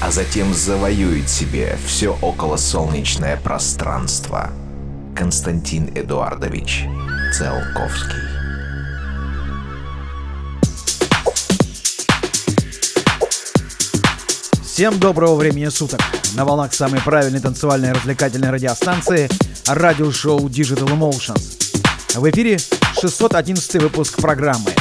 а затем завоюет себе все околосолнечное пространство. Константин Эдуардович Циолковский. Всем доброго времени суток! На волнах самой правильной танцевальной развлекательной радиостанции радиошоу Digital Emotions. В эфире 611 выпуск программы.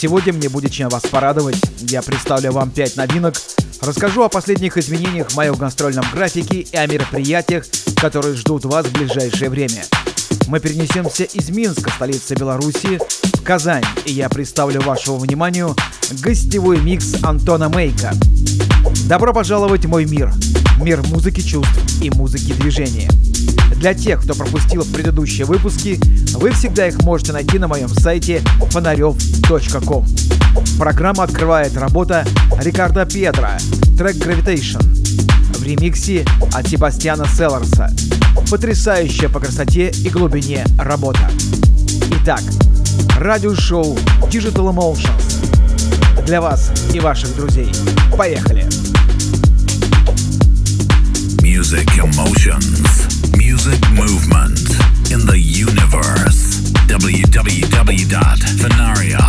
Сегодня мне будет чем вас порадовать. Я представлю вам 5 новинок, расскажу о последних изменениях в моем гастрольном графике и о мероприятиях, которые ждут вас в ближайшее время. Мы перенесемся из Минска, столицы Беларуси, в Казань, и я представлю вашему вниманию гостевой микс Антона Мейка. Добро пожаловать в мой мир. Мир музыки чувств и музыки движения. Для тех, кто пропустил предыдущие выпуски, вы всегда их можете найти на моем сайте фонарев.ком. Программа открывает работа Рикардо Педро, трек Gravitation, в ремиксе от Себастьяна Селларса. Потрясающая по красоте и глубине работа. Итак, радиошоу Digital Emotions для вас и ваших друзей. Поехали! Music Emotions. Music Movement in the Universe. www.fenarioff.com.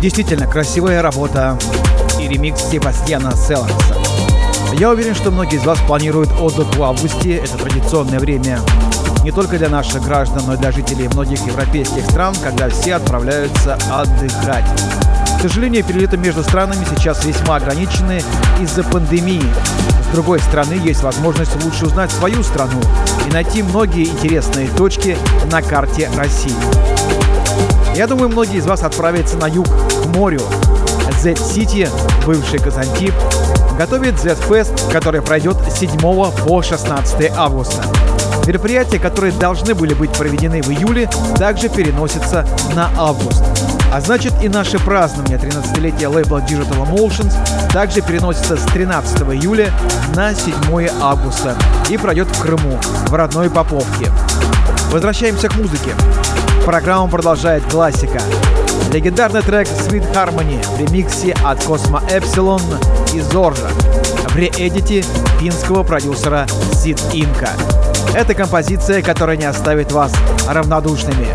Действительно красивая работа и ремикс Себастьяна Селларса. Я уверен, что многие из вас планируют отдых в августе. Это традиционное время не только для наших граждан, но и для жителей многих европейских стран, когда все отправляются отдыхать. К сожалению, перелеты между странами сейчас весьма ограничены из-за пандемии. С другой стороны, есть возможность лучше узнать свою страну и найти многие интересные точки на карте России. Я думаю, многие из вас отправятся на юг, к морю. Z-City, бывший Казантип, готовит Z-Fest, который пройдет с 7 по 16 августа. Мероприятия, которые должны были быть проведены в июле, также переносятся на август. А значит и наше празднование 13-летия лейбла Digital Emotions также переносится с 13 июля на 7 августа и пройдет в Крыму, в родной Поповке. Возвращаемся к музыке. Программу продолжает классика. Легендарный трек Sweet Harmony в ремиксе от Cosmo Epsilon и Зоржа в реэдите финского продюсера Sid Inka. Это композиция, которая не оставит вас равнодушными.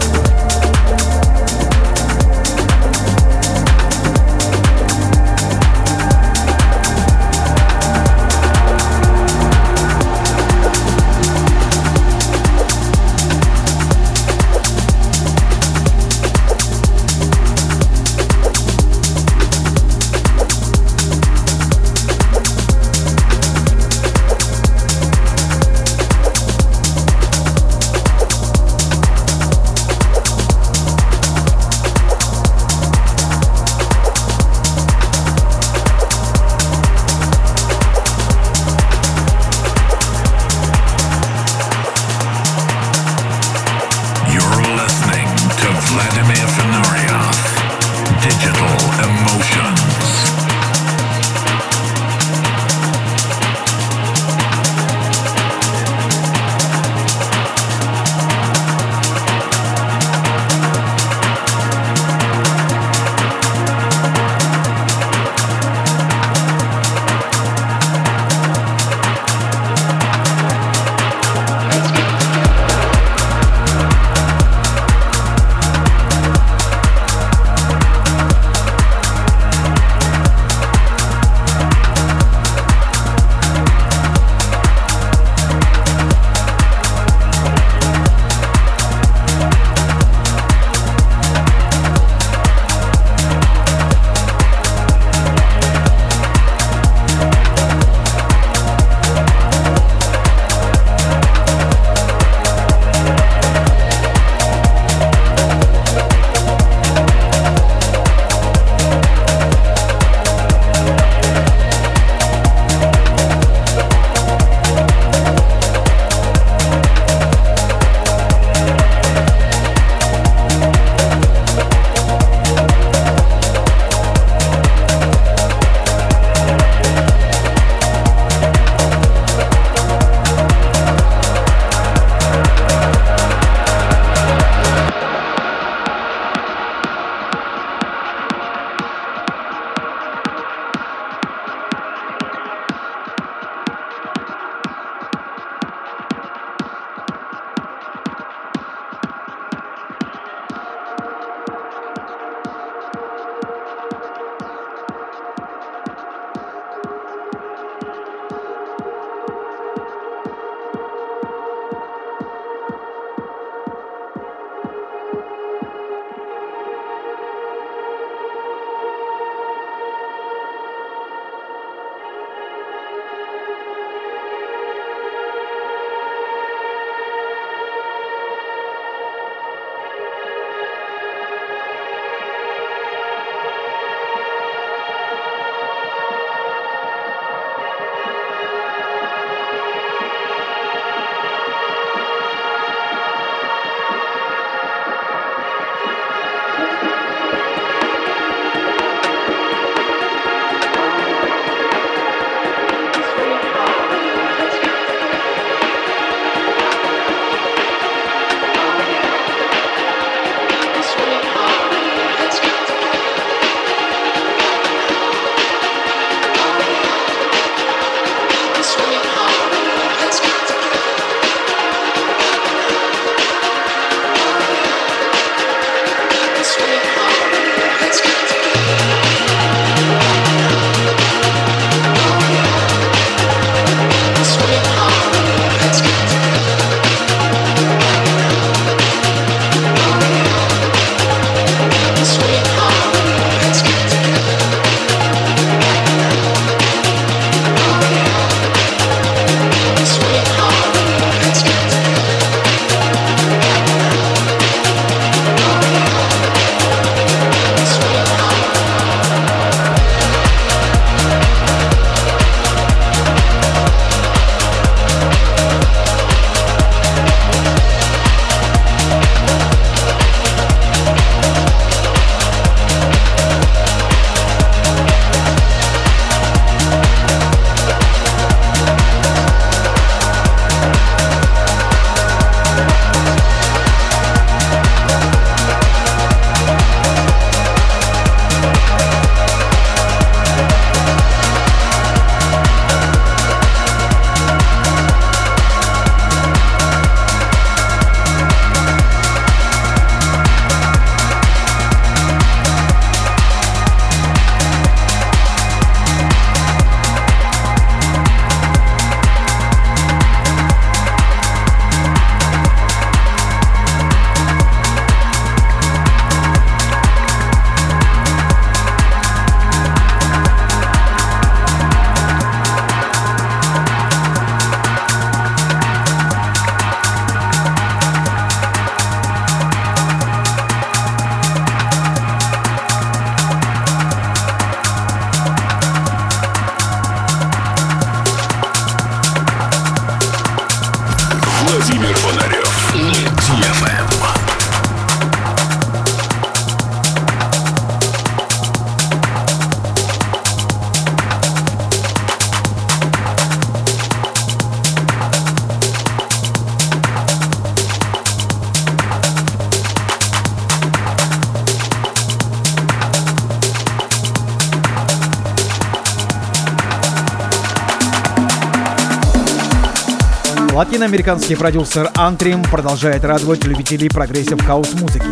Латиноамериканский продюсер Antrim продолжает радовать любителей progressive house музыки.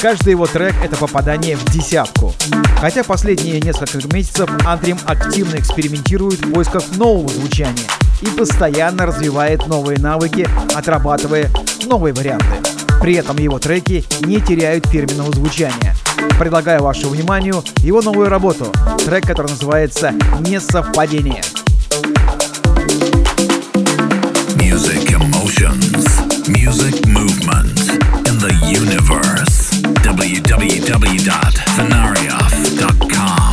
Каждый его трек — это попадание в десятку. Хотя последние несколько месяцев Antrim активно экспериментирует в поисках нового звучания и постоянно развивает новые навыки, отрабатывая новые варианты. При этом его треки не теряют фирменного звучания. Предлагаю вашему вниманию его новую работу, трек, который называется «Несовпадение». Music emotions, music movement in the universe. www.fenarioff.com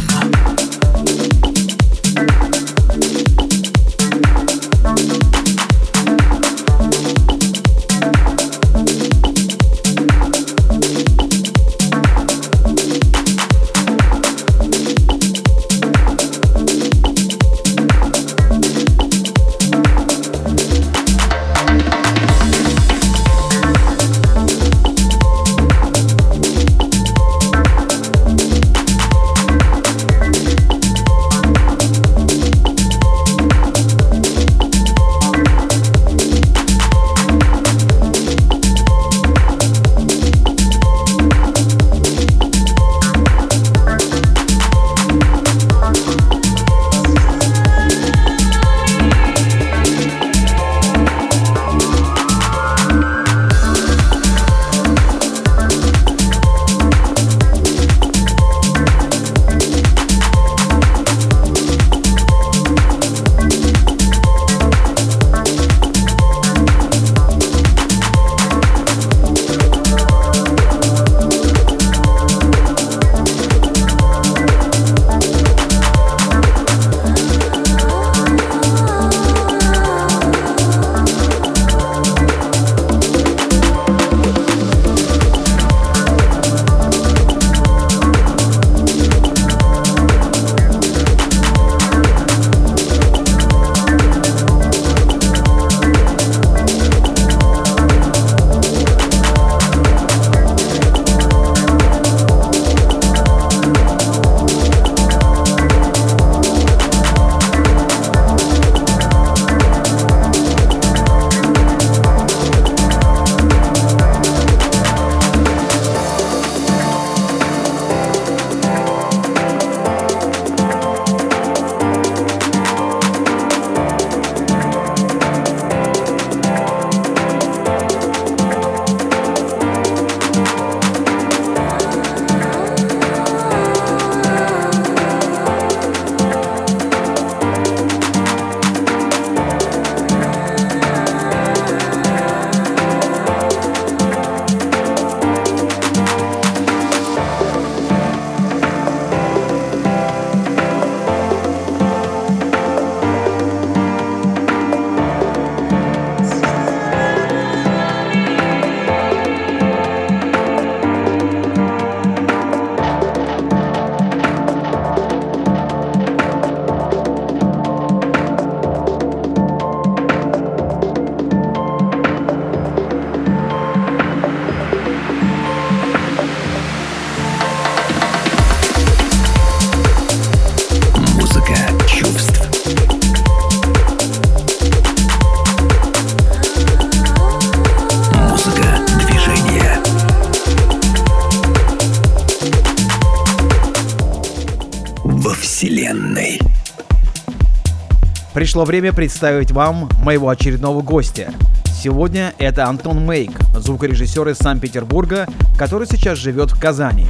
Пришло время представить вам моего очередного гостя. Сегодня это Антон Мейк, звукорежиссер из Санкт-Петербурга, который сейчас живет в Казани.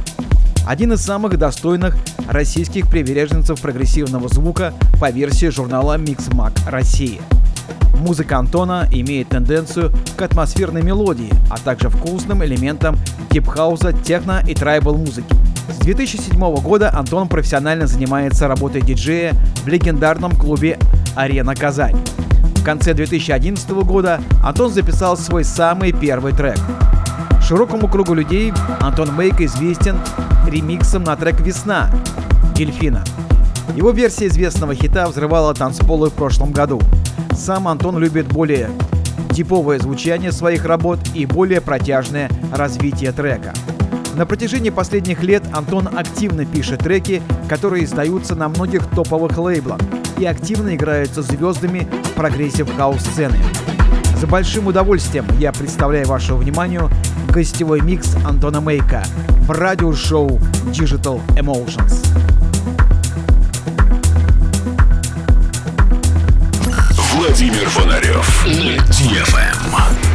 Один из самых достойных российских приверженцев прогрессивного звука по версии журнала Mixmag России. Музыка Антона имеет тенденцию к атмосферной мелодии, а также вкусным элементам deep-хауса, техно и tribal музыки. С 2007 года Антон профессионально занимается работой диджея в легендарном клубе «Арена Казань». В конце 2011 года Антон записал свой самый первый трек. Широкому кругу людей Антон Мейк известен ремиксом на трек «Весна» Дельфина. Его версия известного хита взрывала танцполы в прошлом году. Сам Антон любит более типовое звучание своих работ и более протяжное развитие трека. На протяжении последних лет Антон активно пишет треки, которые издаются на многих топовых лейблах и активно играются звездами progressive house сцены. С большим удовольствием я представляю вашему вниманию гостевой микс Антона Мейка в радиошоу Digital Emotions. Владимир Фонарев на DFM.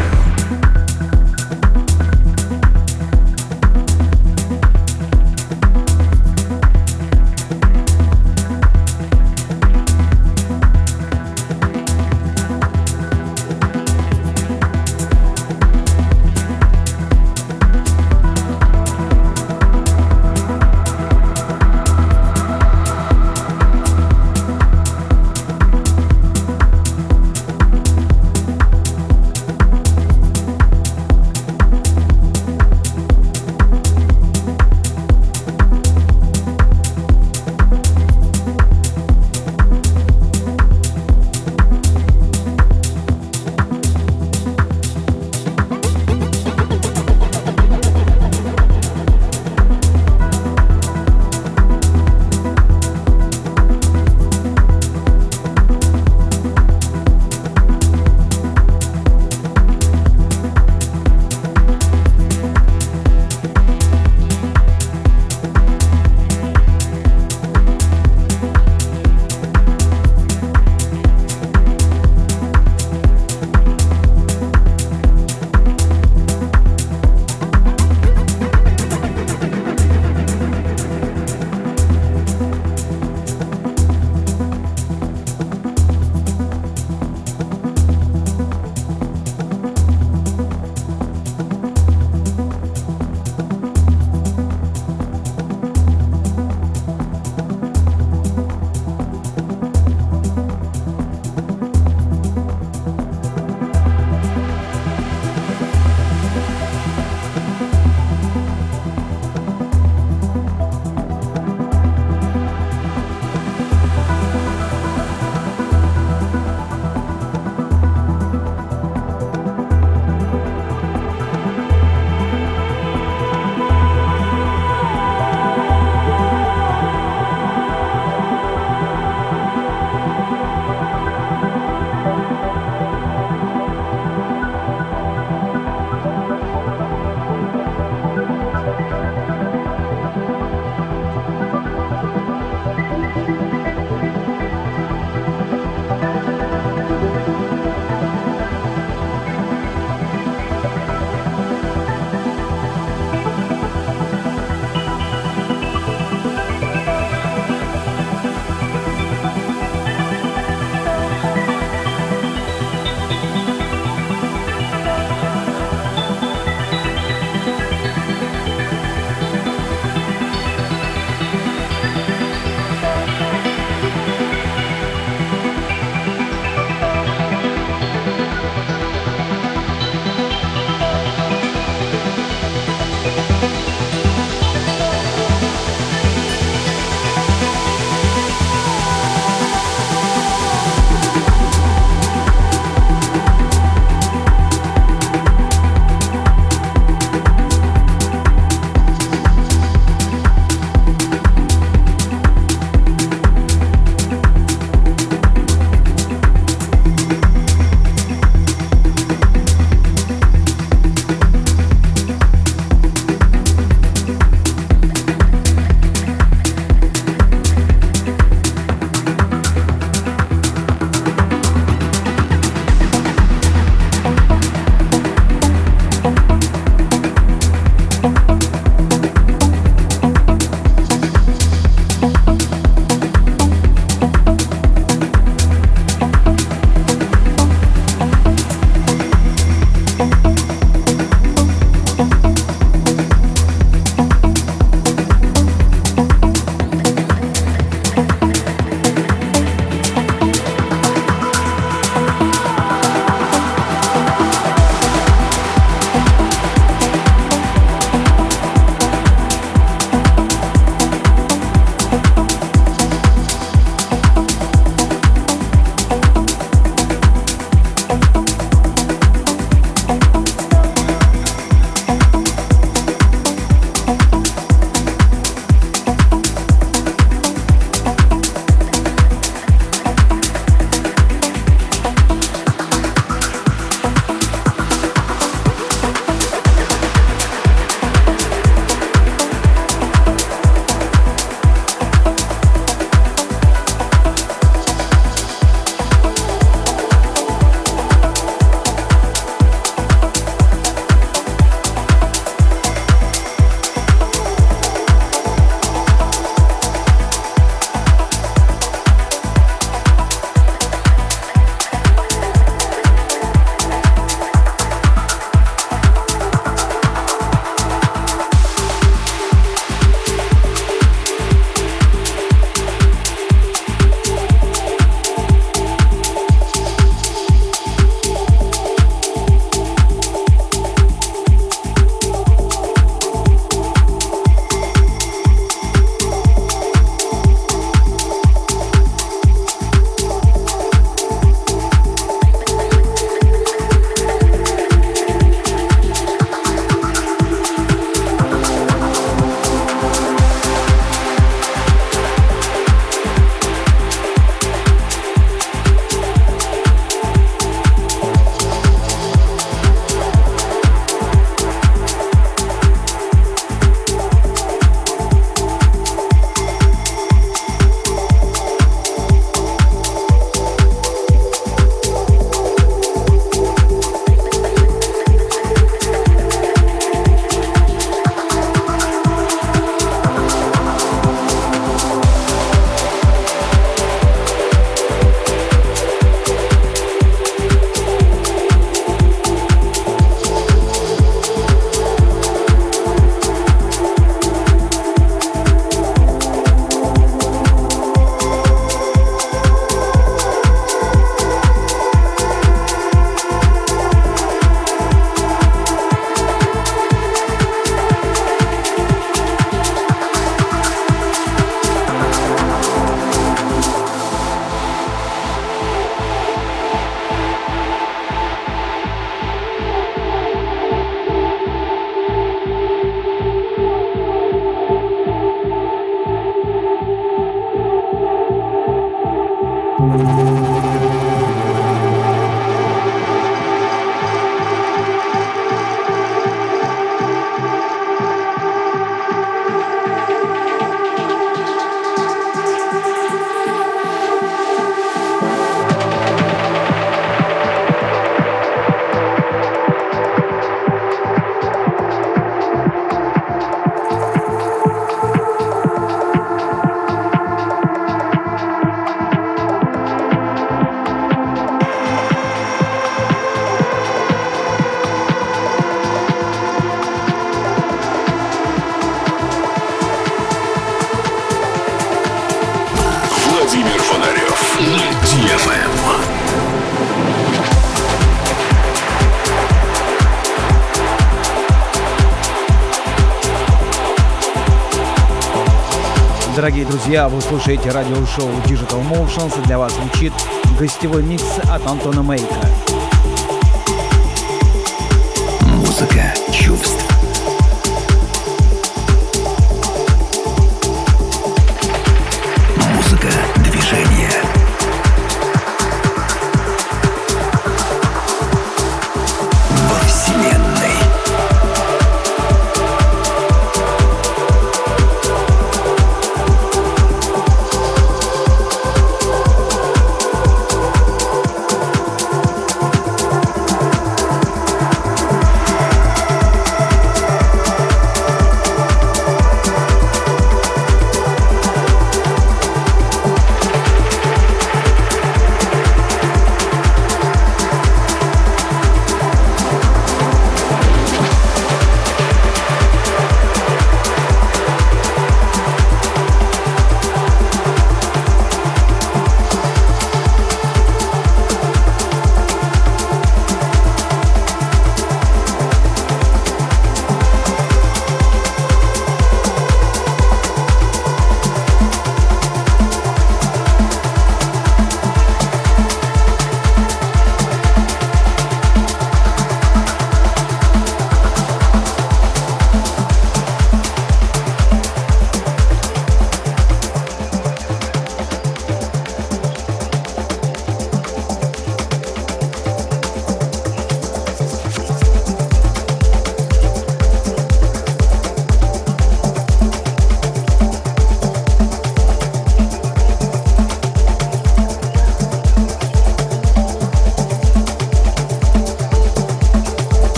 Дорогие друзья, вы слушаете радиошоу Digital Motions. Для вас звучит гостевой микс от Антона Мейка.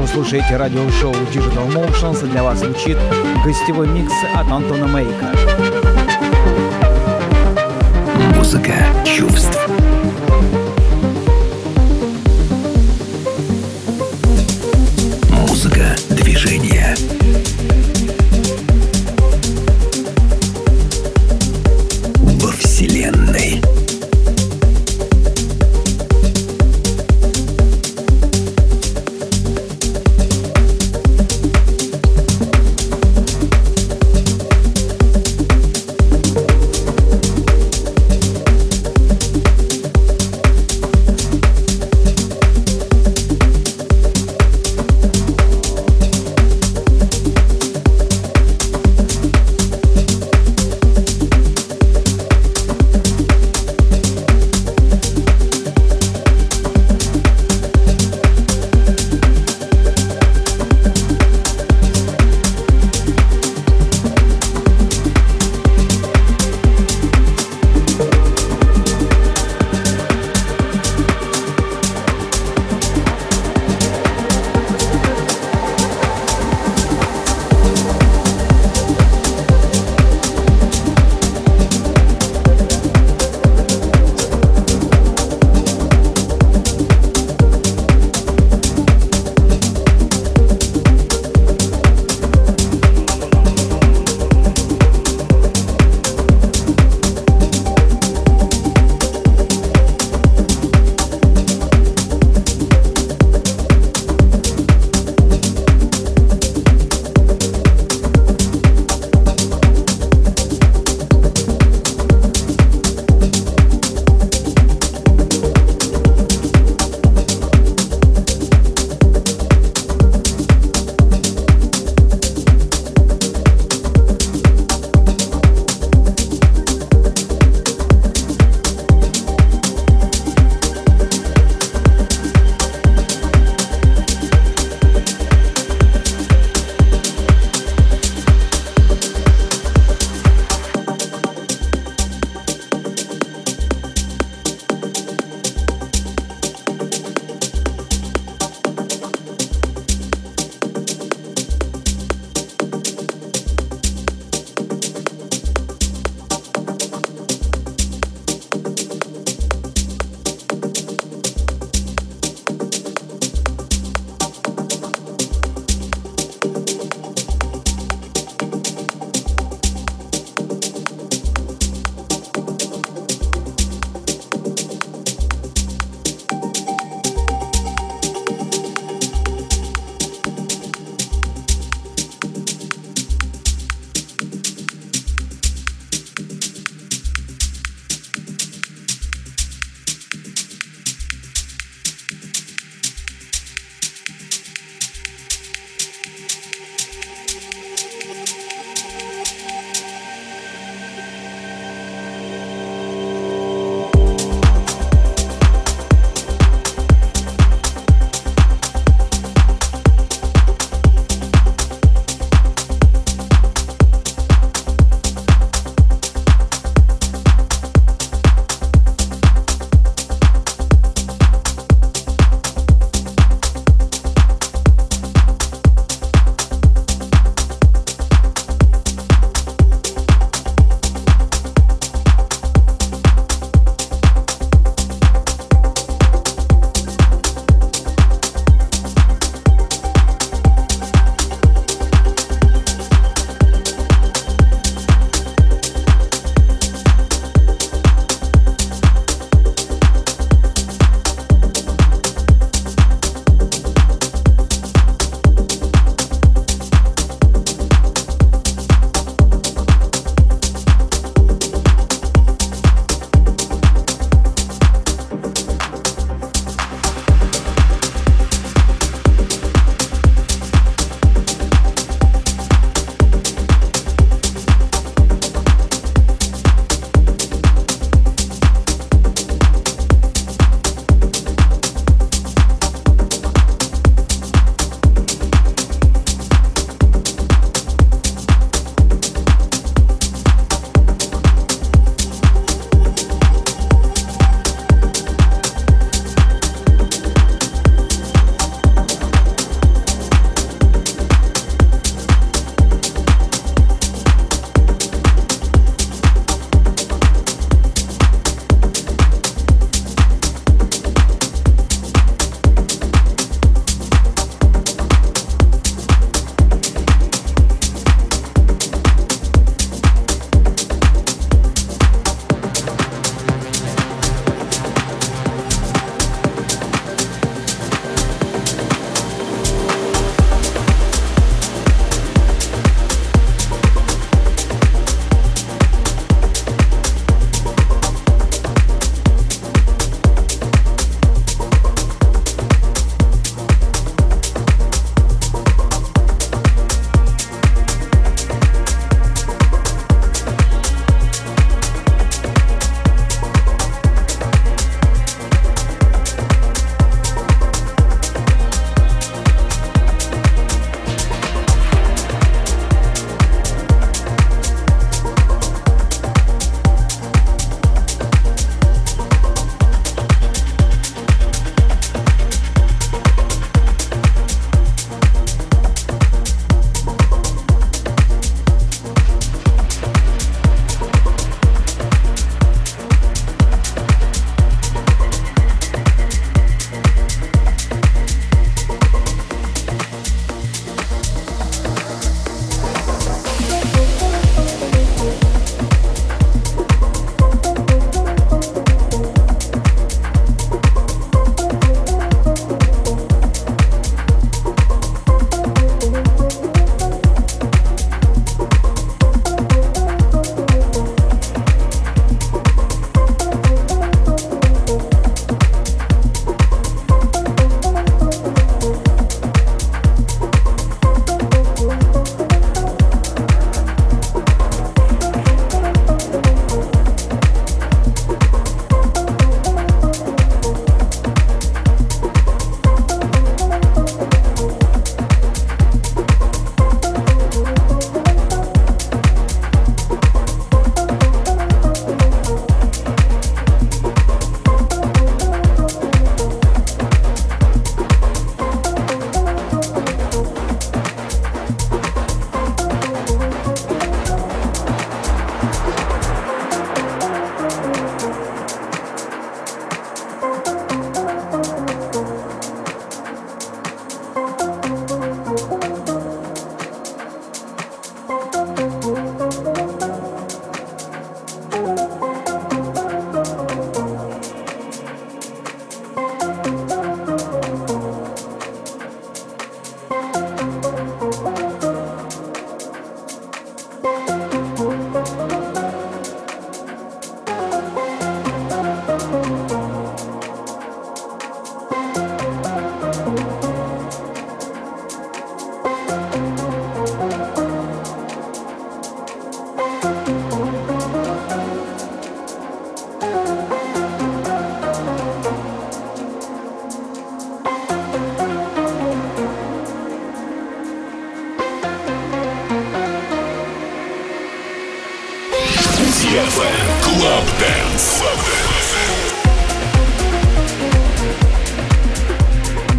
Вы слушаете радиошоу Digital Motions. Для вас звучит гостевой микс от Антона Мейка. Музыка чувств.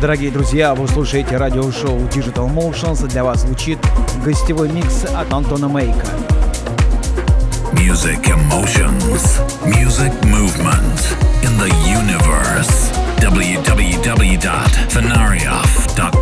Дорогие друзья, вы слушаете радиошоу Digital Motions. Для вас звучит гостевой микс от Антона Мейка. Music emotions. Music movement in the universe. www.fenarioff.com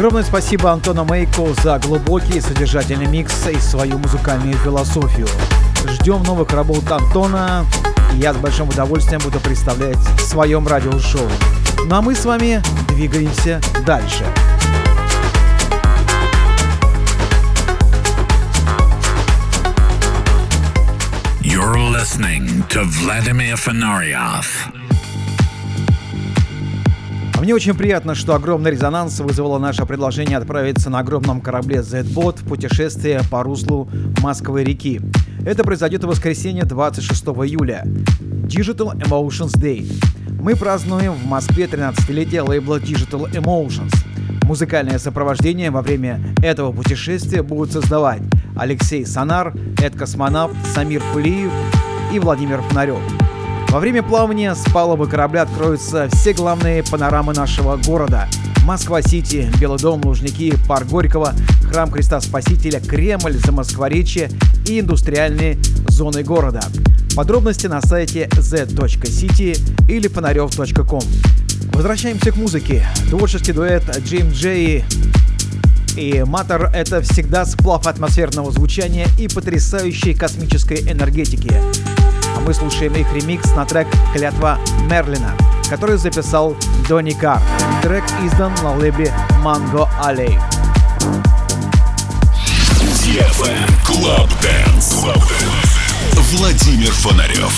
Огромное спасибо Антону Мейко за глубокий и содержательный микс и свою музыкальную философию. Ждем новых работ Антона. И я с большим удовольствием буду представлять в своем радиошоу. Ну а мы с вами двигаемся дальше. You're listening to Vladimir Fenarioff. Мне очень приятно, что огромный резонанс вызвало наше предложение отправиться на огромном корабле Z-Bot в путешествие по руслу Москвы реки. Это произойдет в воскресенье 26 июля. Digital Emotions Day. Мы празднуем в Москве 13-летие лейбла Digital Emotions. Музыкальное сопровождение во время этого путешествия будут создавать Алексей Санар, Эд Космонавт, Самир Кулиев и Владимир Фонарев. Во время плавания с палубы корабля откроются все главные панорамы нашего города. Москва-Сити, Белый дом, Лужники, Парк Горького, Храм Христа Спасителя, Кремль, Замоскворечье и индустриальные зоны города. Подробности на сайте z.city или фонарев.ком. Возвращаемся к музыке. Творческий дуэт Джим Джей и Матер — это всегда сплав атмосферного звучания и потрясающей космической энергетики мы слушаем их ремикс на трек «Клятва Мерлина», который записал Донни Кар. Трек издан на лейбле Mango Alley. Club Dance. Владимир Фонарев.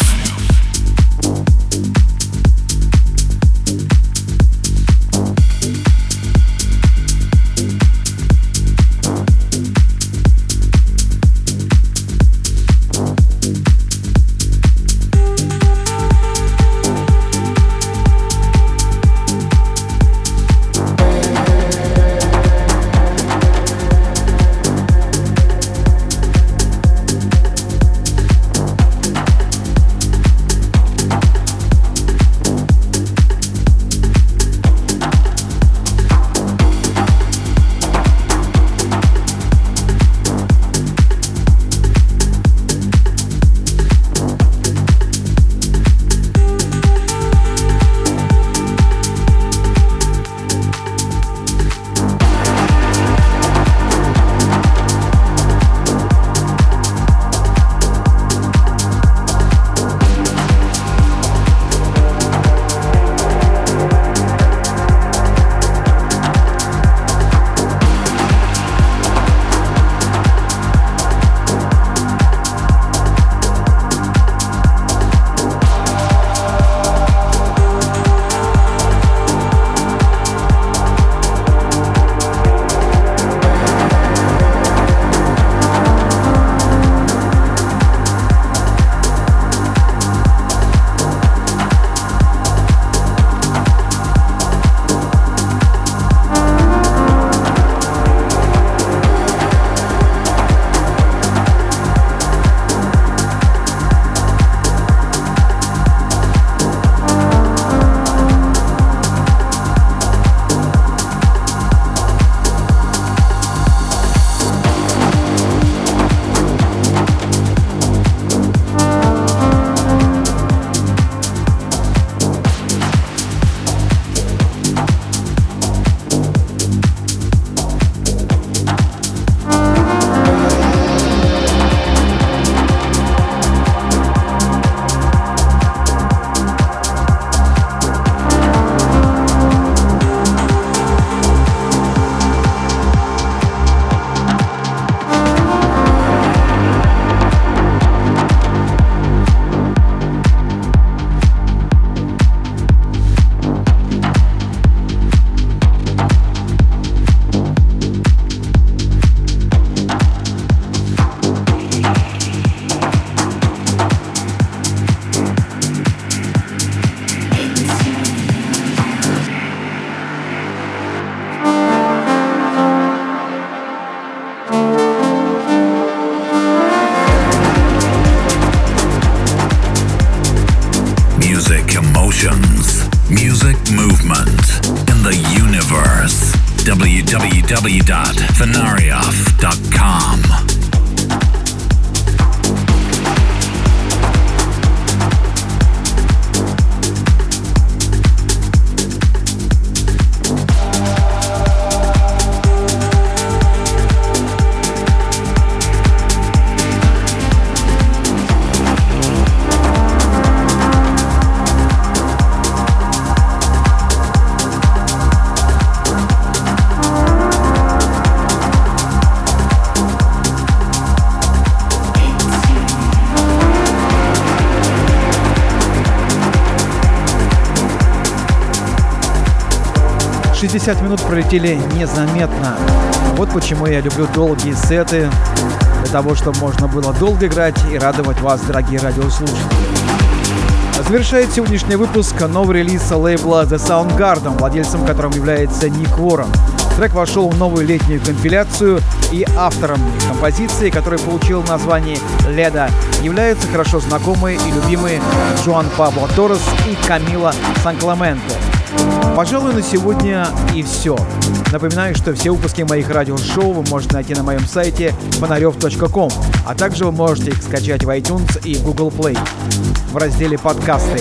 60 минут пролетели незаметно. Вот почему я люблю долгие сеты, для того, чтобы можно было долго играть и радовать вас, дорогие радиослушатели. Завершает сегодняшний выпуск новый релиз лейбла The Soundgarden, владельцем которым является Ник Уоррен. Трек вошел в новую летнюю компиляцию, и автором композиции, который получил название «Леда», являются хорошо знакомые и любимые Жуан Пабло Торрес и Камила Санкламенто. Пожалуй, на сегодня и все. Напоминаю, что все выпуски моих радиошоу вы можете найти на моем сайте фонарев.ком, а также вы можете их скачать в iTunes и Google Play в разделе «Подкасты».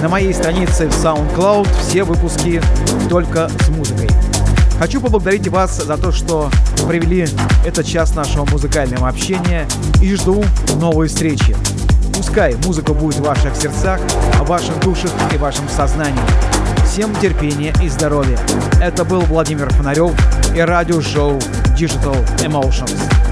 На моей странице в SoundCloud все выпуски только с музыкой. Хочу поблагодарить вас за то, что провели этот час нашего музыкального общения и жду новой встречи. Пускай музыка будет в ваших сердцах, в ваших душах и в вашем сознании. Всем терпения и здоровья. Это был Владимир Фонарев и радиошоу Digital Emotions.